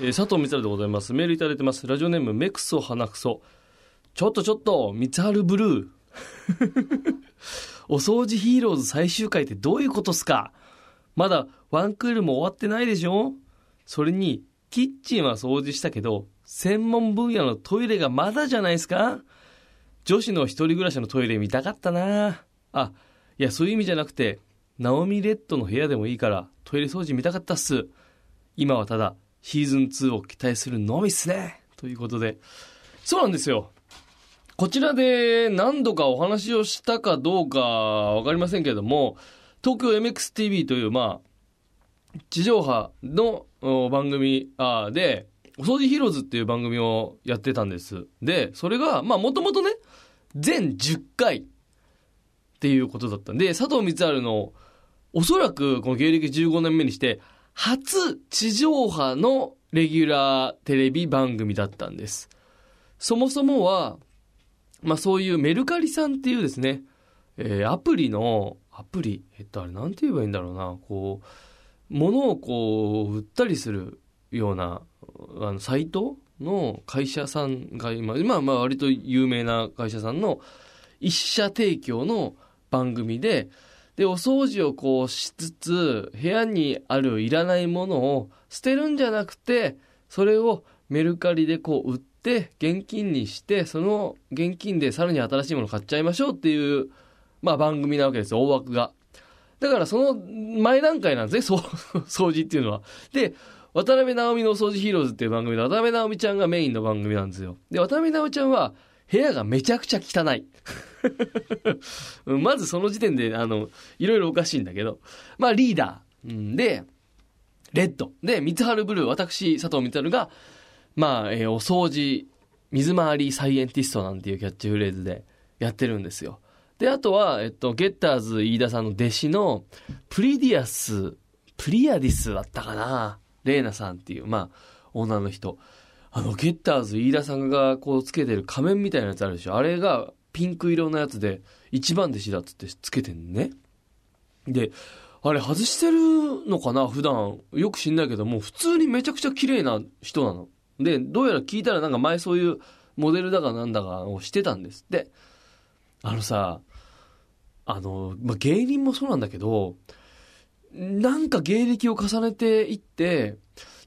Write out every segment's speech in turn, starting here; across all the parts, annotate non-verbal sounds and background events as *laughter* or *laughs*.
えー佐藤光晴でございます。メールいただいてます。ラジオネーム、メクソ鼻くそ。ちょっとちょっと、光晴ブルー。*laughs* お掃除ヒーローズ最終回ってどういうことっすか？まだワンクールも終わってないでしょ？それに、キッチンは掃除したけど、専門分野のトイレがまだじゃないですか？女子の一人暮らしのトイレ見たかったなあ、いや、そういう意味じゃなくて、ナオミレッドの部屋でもいいから、トイレ掃除見たかったっす。今はただ、シーズン2を期待するのみっすね。ということで。そうなんですよ。こちらで何度かお話をしたかどうかわかりませんけれども、東京 MXTV という、まあ、地上波の番組あで、お掃除ヒローズっていう番組をやってたんです。で、それが、まあ、もともとね、全10回っていうことだったんで、佐藤光晴の、おそらくこの芸歴15年目にして、初地上波のレギュラーテレビ番組だったんです。そもそもは、まあそういうメルカリさんっていうですね、えーアプリの、アプリ、えっとあれなんて言えばいいんだろうな、こう、物をこう、売ったりするような、あの、サイトの会社さんが今、今はまあ割と有名な会社さんの一社提供の番組で、で、お掃除をこうしつつ、部屋にあるいらないものを捨てるんじゃなくて、それをメルカリでこう売って、現金にして、その現金でさらに新しいもの買っちゃいましょうっていう、まあ番組なわけですよ、大枠が。だからその前段階なんですね、掃除っていうのは。で、渡辺直美のお掃除ヒーローズっていう番組で、渡辺直美ちゃんがメインの番組なんですよ。で、渡辺直美ちゃんは、部屋がめちゃくちゃ汚い。*laughs* まずその時点で、あの、いろいろおかしいんだけど。まあ、リーダー。で、レッド。で、三春ブルー。私、佐藤三春が、まあ、えーお掃除、水回りサイエンティストなんていうキャッチフレーズでやってるんですよ。で、あとは、えっと、ゲッターズ飯田さんの弟子の、プリディアス、プリアディスだったかなレーナさんっていう、まあ、女の人。あの、ゲッターズ飯田さんがこうつけてる仮面みたいなやつあるでしょあれがピンク色のやつで、一番弟子だっつってつけてんね。で、あれ外してるのかな？普段。よく知んないけど、もう普通にめちゃくちゃ綺麗な人なの。で、どうやら聞いたらなんか前そういうモデルだかなんだかをしてたんですって。あのさ、あの、まあ、芸人もそうなんだけど、なんか芸歴を重ねていって、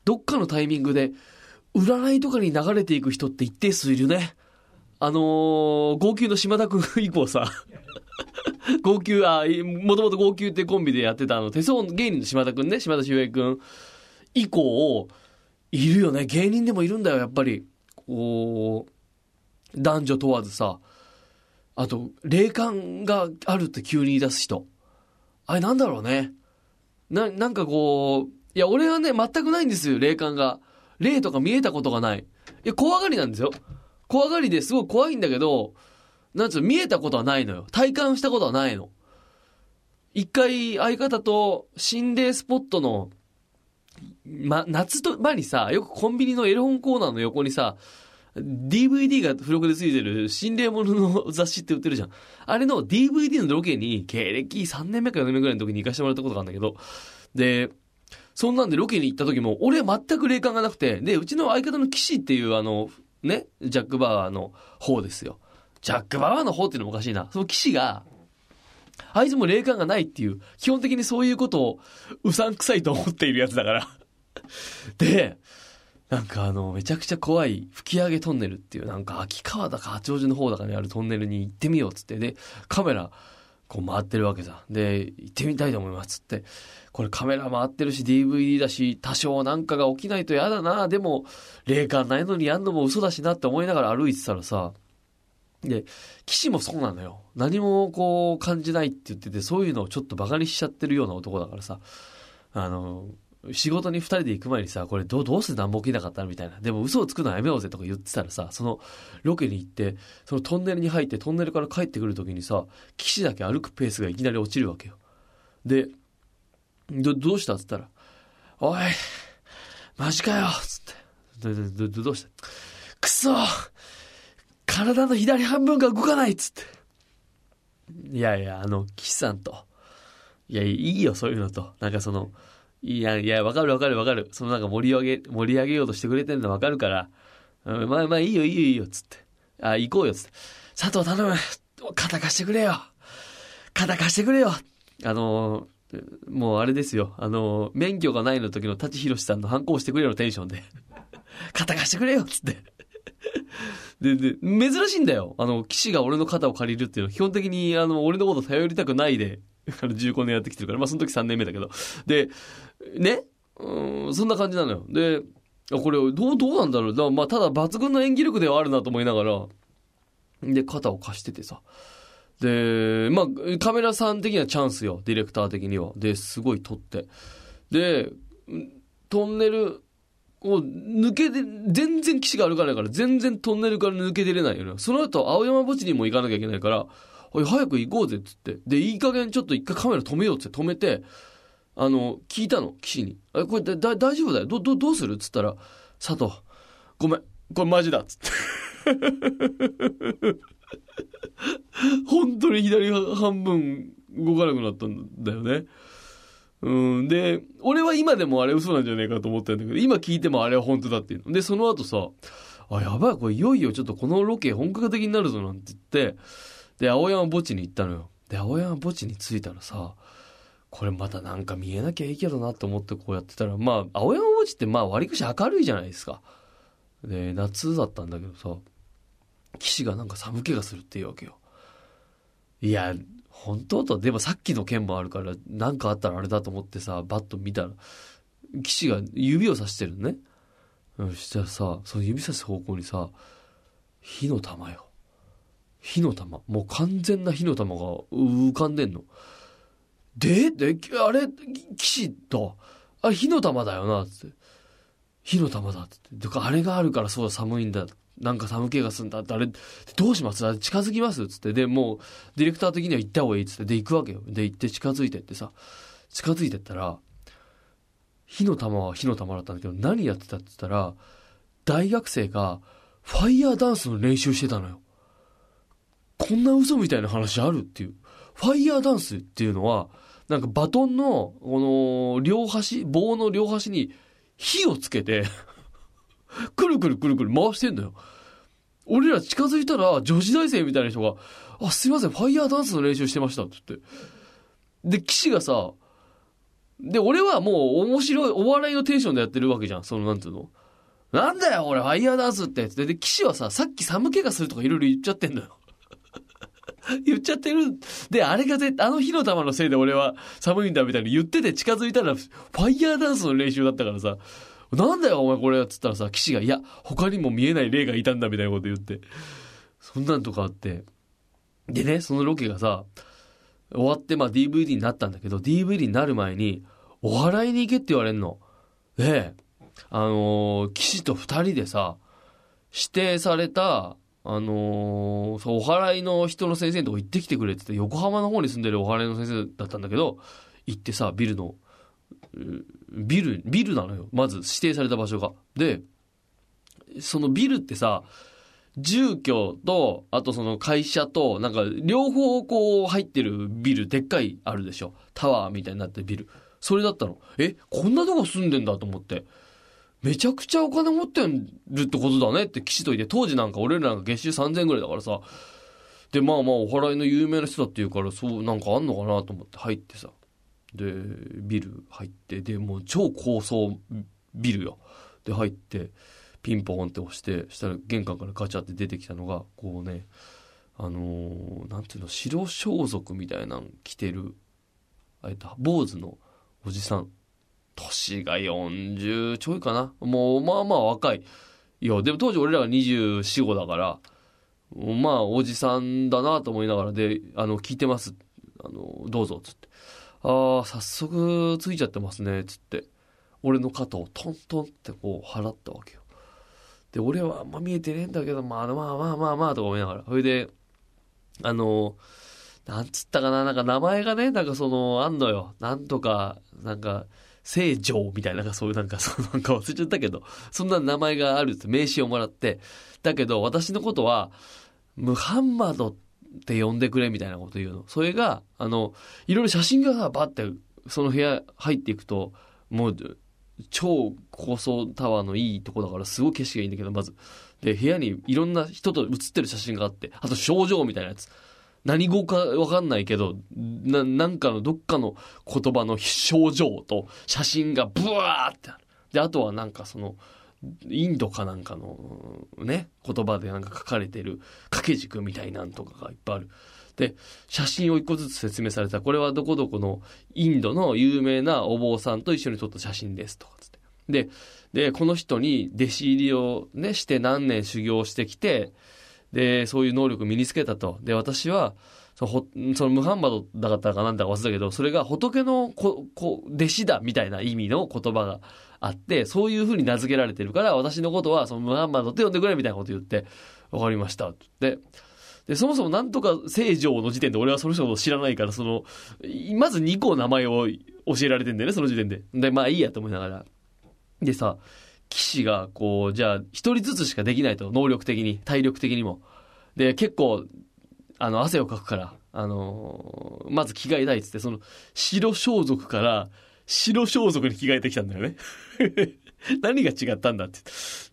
どっかのタイミングで、占いとかに流れていく人って一定数いるね。あのー号泣の島田くん以降さ、*laughs* 号泣、あ、もともと号泣ってコンビでやってたあの、手相芸人の島田くんね、島田秀平くん以降、いるよね。芸人でもいるんだよ、やっぱり。こう、男女問わずさ。あと、霊感があるって急に言い出す人。あれなんだろうね。な、なんかこう、いや、俺はね、全くないんですよ、霊感が。霊とか見えたことがない。いや、怖がりなんですよ。怖がりですごい怖いんだけど、なんつうの、見えたことはないのよ。体感したことはないの。一回、相方と心霊スポットの、ま、夏と場にさ、よくコンビニのエロ本コーナーの横にさ、DVD が付録で付いてる心霊もの雑誌って売ってるじゃん。あれの DVD のロケに、経歴3年目か4年目ぐらいの時に行かしてもらったことがあるんだけど、で、そんなんでロケに行った時も、俺は全く霊感がなくて、で、うちの相方の騎士っていうあの、ね、ジャック・バワーの方ですよ。ジャック・バワーの方っていうのもおかしいな。その騎士が、あいつも霊感がないっていう、基本的にそういうことをうさんくさいと思っているやつだから。*laughs* で、なんかあの、めちゃくちゃ怖い吹き上げトンネルっていう、なんか秋川だか八王子の方だかにあるトンネルに行ってみようっつって、で、カメラ、こう回ってるわけさ。で、行ってみたいと思いますっつって、これカメラ回ってるし DVD だし、多少なんかが起きないと嫌だな、でも、霊感ないのにやんのも嘘だしなって思いながら歩いてたらさ、で、騎士もそうなのよ。何もこう感じないって言ってて、そういうのをちょっとバカにしちゃってるような男だからさ、あの、仕事に二人で行く前にさ、これどう、どうして何も起きなかったのみたいな。でも嘘をつくのはやめようぜとか言ってたらさ、そのロケに行って、そのトンネルに入ってトンネルから帰ってくる時にさ、騎士だけ歩くペースがいきなり落ちるわけよ。で、ど、どうした？っつったら、おい、マジかよつって。ど、ど、ど、どうした？くそ体の左半分が動かないっつって。いやいや、あの、岸さんと。いや、いいよ、そういうのと。なんかその、いや、いや、わかるわかるわかる。そのなんか盛り上げ、盛り上げようとしてくれてるのわかるから、うん、まあまあいいよいいよいいよ、つって。あ、行こうよ、つって。佐藤頼む肩貸してくれよ肩貸してくれよあのー、もうあれですよ。あの、免許がないの時の舘ひろしさんの反抗してくれよのテンションで。*laughs* 肩貸してくれよっつって。で、で、珍しいんだよ。あの、騎士が俺の肩を借りるっていうのは、基本的に、あの、俺のこと頼りたくないで、あの、15年やってきてるから、まあ、その時3年目だけど。で、ね？うん、そんな感じなのよ。で、これ、どう、どうなんだろう。だまあ、ただ抜群の演技力ではあるなと思いながら、で、肩を貸しててさ。で、まあ、カメラさん的にはチャンスよ。ディレクター的には。で、すごい撮って。で、トンネル、こう、抜けて、全然騎士が歩かないから、全然トンネルから抜け出れないよね。その後、青山墓地にも行かなきゃいけないから、おい、早く行こうぜ、っつって。で、いい加減ちょっと一回カメラ止めようっつって止めて、あの、聞いたの、騎士に。え、これだ、だ大丈夫だよ。ど、ど、どうするっつったら、佐藤、ごめん、これマジだ、っつって。に左半分動かなくなったんだよね。うん。で、俺は今でもあれ嘘なんじゃねえかと思ってるんだけど、今聞いてもあれは本当だっていうの。で、その後さ、あ、やばい、これいよいよちょっとこのロケ本格的になるぞなんて言って、で、青山墓地に行ったのよ。で、青山墓地に着いたらさ、これまたなんか見えなきゃいいけどなと思ってこうやってたら、まあ、青山墓地ってまあ割かし明るいじゃないですか。で、夏だったんだけどさ、騎士がなんか寒気がするっていうわけよ。いや、本当と、でもさっきの件もあるから、なんかあったらあれだと思ってさ、バッと見たら、騎士が指をさしてるのね。そしたらさ、その指さす方向にさ、火の玉よ。火の玉。もう完全な火の玉が浮かんでんの。で、で、あれ、騎士と、あれ火の玉だよな、つって。火の玉だって言って。あれがあるからそうだ、寒いんだ。なんか寒気がすんだって、あれ、どうします？近づきます？つって。で、もう、ディレクター的には行った方がいいっつって。で、行くわけよ。で、行って近づいてってさ、近づいてったら、火の玉は火の玉だったんだけど、何やってたって言ったら、大学生が、ファイヤーダンスの練習してたのよ。こんな嘘みたいな話あるっていう。ファイヤーダンスっていうのは、なんかバトンの、この、両端、棒の両端に火をつけてくるくるくるくる回してんのよ。俺ら近づいたら女子大生みたいな人が、あ、すいません、ファイヤーダンスの練習してましたって言って。で、騎士がさ、で、俺はもう面白い、お笑いのテンションでやってるわけじゃん。その、なんつうの。なんだよ、俺、ファイヤーダンスって。で、騎士はさ、さっき寒気がするとかいろいろ言っちゃってんのよ。*laughs* 言っちゃってる。で、あれが絶、あの火の玉のせいで俺は寒いんだみたいに言ってて近づいたら、ファイヤーダンスの練習だったからさ、なんだよお前これっつったらさ、騎士が、いや、他にも見えない霊がいたんだみたいなこと言って。そんなんとかあって。でね、そのロケがさ、終わってまあ DVD になったんだけど、DVD になる前に、お笑いに行けって言われんの。で、あのー、騎士と二人でさ、指定された、あのー、そう、お祓いの人の先生のとこ行ってきてくれって言って、横浜の方に住んでるお祓いの先生だったんだけど、行ってさ、ビルの、ビル、ビルなのよ。まず指定された場所が。で、そのビルってさ、住居と、あとその会社と、なんか両方こう入ってるビル、でっかいあるでしょ。タワーみたいになってるビル。それだったの。え、こんなとこ住んでんだと思って。めちゃくちゃお金持ってるってことだねって騎士といて、当時なんか俺らなんか月収3000ぐらいだからさ。で、まあまあお祓いの有名な人だって言うから、そうなんかあんのかなと思って入ってさ。で、ビル入って、で、もう超高層ビルよ。で、入って、ピンポンって押して、したら玄関からガチャって出てきたのが、こうね、あのー、なんていうの、白装束みたいなの着てる、あえっと、坊主のおじさん。年が40ちょいかな。もう、まあまあ若い。いや、でも当時俺らが24、5だから、まあ、おじさんだなと思いながらで、あの、聞いてます。あの、どうぞ、つって。ああ、早速ついちゃってますね、つって。俺の肩をトントンってこう払ったわけよ。で、俺はあんま見えてねえんだけど、まあまあまあまあまあとか思いながら。それで、あの、なんつったかな、なんか名前がね、なんかその、あんのよ。なんとか、なんか、聖女みたいな、なんかそういうなんか、そうなんか忘れちゃったけど、そんな名前があるって名刺をもらって、だけど私のことは、ムハンマドって呼んでくれみたいなこと言うの。それが、あの、いろいろ写真がさ、バって、その部屋入っていくと、もう、超高層タワーのいいとこだからすごい景色がいいんだけど、まず。で、部屋にいろんな人と写ってる写真があって、あと症状みたいなやつ。何語かわかんないけど、な、なんかのどっかの言葉の症状と写真がブワーってある。で、あとはなんかその、インドかなんかのね、言葉でなんか書かれてる掛け軸みたいなんとかがいっぱいある。で、写真を一個ずつ説明された。これはどこどこのインドの有名なお坊さんと一緒に撮った写真ですとかつって。で、で、この人に弟子入りをね、して何年修行してきて、で、そういう能力を身につけたと。で、私は、そのそのムハンマドだったかなんだか忘れたけど、それが仏のここ弟子だみたいな意味の言葉があって、そういう風に名付けられてるから、私のことはそのムハンマドって呼んでくれみたいなこと言って、わかりましたって。で、そもそもなんとか聖城の時点で俺はその人のこと知らないから、その、まず2個名前を教えられてんだよね、その時点で。で、まあいいやと思いながら。でさ、騎士が、こう、じゃあ、一人ずつしかできないと、能力的に、体力的にも。で、結構、あの、汗をかくから、あのー、まず着替えたいっつって、その、白装束から、白装束に着替えてきたんだよね。*laughs* 何が違ったんだって。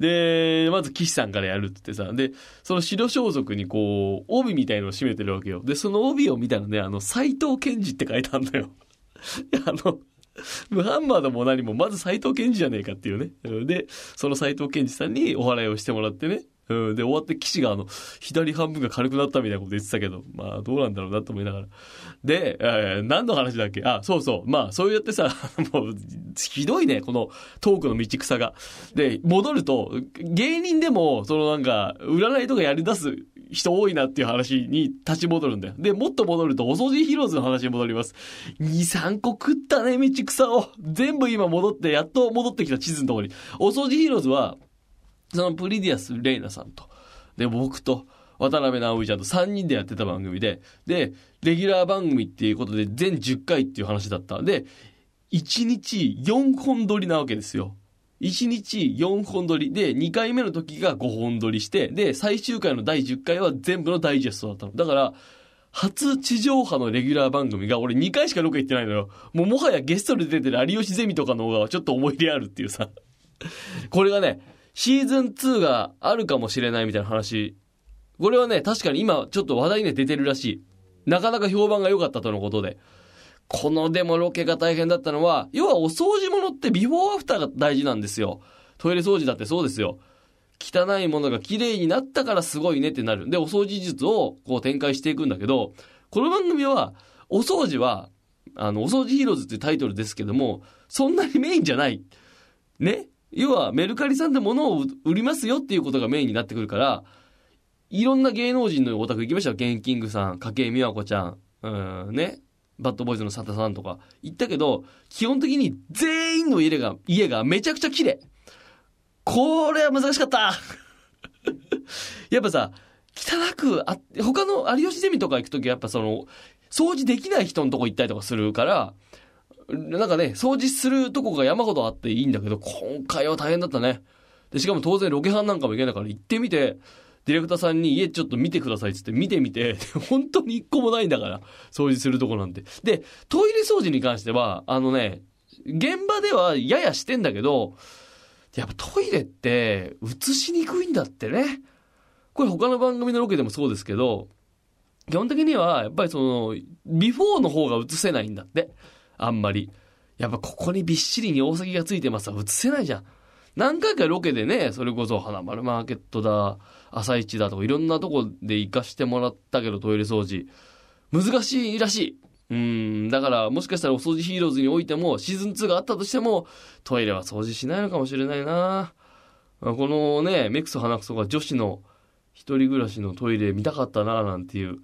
で、まず岸さんからやるってってさ、で、その白装束にこう、帯みたいのを締めてるわけよ。で、その帯を見たらね、あの、斎藤健二って書いてあるんだよ。*laughs* あの、ムハンマードも何も、まず斎藤健二じゃねえかっていうね。で、その斎藤健二さんにお祓いをしてもらってね。うん、で、終わって騎士があの、左半分が軽くなったみたいなこと言ってたけど、まあ、どうなんだろうなと思いながら。で、えー、何の話だっけ？あ、そうそう。まあ、そうやってさ、*laughs* もう、ひどいね、このトークの道草が。で、戻ると、芸人でも、そのなんか、占いとかやり出す人多いなっていう話に立ち戻るんだよ。で、もっと戻ると、お掃除ヒーローズの話に戻ります。2、3個食ったね、道草を。全部今戻って、やっと戻ってきた地図のところに。お掃除ヒーローズは、そのプリディアス・レイナさんと、で、僕と、渡辺直美ちゃんと3人でやってた番組で、で、レギュラー番組っていうことで全10回っていう話だったん。で、1日4本撮りなわけですよ。1日4本撮りで、2回目の時が5本撮りして、で、最終回の第10回は全部のダイジェストだったの。だから、初地上波のレギュラー番組が俺2回しかロケ行ってないのよ。もうもはやゲストで出てる有吉ゼミとかの方がちょっと思い入れあるっていうさ。これがね、シーズン2があるかもしれないみたいな話。これはね、確かに今ちょっと話題に出てるらしい。なかなか評判が良かったとのことで。このでもロケが大変だったのは、要はお掃除物ってビフォーアフターが大事なんですよ。トイレ掃除だってそうですよ。汚いものが綺麗になったからすごいねってなる。で、お掃除術をこう展開していくんだけど、この番組は、お掃除は、あの、お掃除ヒーローズっていうタイトルですけども、そんなにメインじゃない。ね要はメルカリさんで物を売りますよっていうことがメインになってくるから、いろんな芸能人のお宅行きましたよ。ゲンキングさん、筧美和子ちゃん、うん、ね。バッドボーイズの佐田さんとか行ったけど、基本的に全員の家が、家がめちゃくちゃ綺麗。これは難しかった *laughs* やっぱさ、汚く、あ、他の有吉ゼミとか行くときやっぱその、掃除できない人のとこ行ったりとかするから、なんかね、掃除するとこが山ほどあっていいんだけど、今回は大変だったね。で、しかも当然ロケハンなんかも行けないから行ってみて、ディレクターさんに家ちょっと見てくださいっつって見てみて、*laughs* 本当に一個もないんだから、掃除するとこなんて。で、トイレ掃除に関しては、あのね、現場ではややしてんだけど、やっぱトイレって映しにくいんだってね。これ他の番組のロケでもそうですけど、基本的にはやっぱりその、ビフォーの方が映せないんだって。あんまり。やっぱここにびっしりモザイクがついてますわ。映せないじゃん。何回かロケでね、それこそはなまるマーケットだ、あさイチだとかいろんなとこで行かしてもらったけどトイレ掃除。難しいらしい。うん、だからもしかしたらお掃除ヒーローズにおいてもシーズン2があったとしてもトイレは掃除しないのかもしれないな。このね、メクソ鼻くそが女子の一人暮らしのトイレ見たかったななんていう。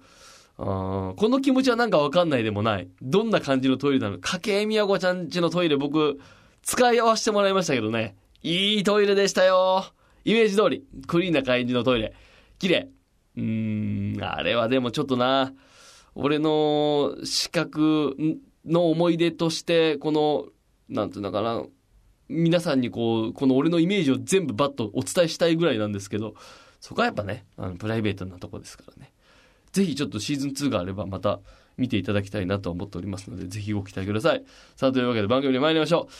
この気持ちはなんかわかんないでもない。どんな感じのトイレなの？かけみやこちゃんちのトイレ僕、使い合わせてもらいましたけどね。いいトイレでしたよ。イメージ通り。クリーンな感じのトイレ。綺麗。うーん、あれはでもちょっとな、俺の視覚の思い出として、この、なんていうのかな、皆さんにこう、この俺のイメージを全部バッとお伝えしたいぐらいなんですけど、そこはやっぱね、あのプライベートなとこですからね。ぜひちょっとシーズン2があればまた見ていただきたいなと思っておりますので、ぜひご期待ください。さあ、というわけで番組に参りましょう。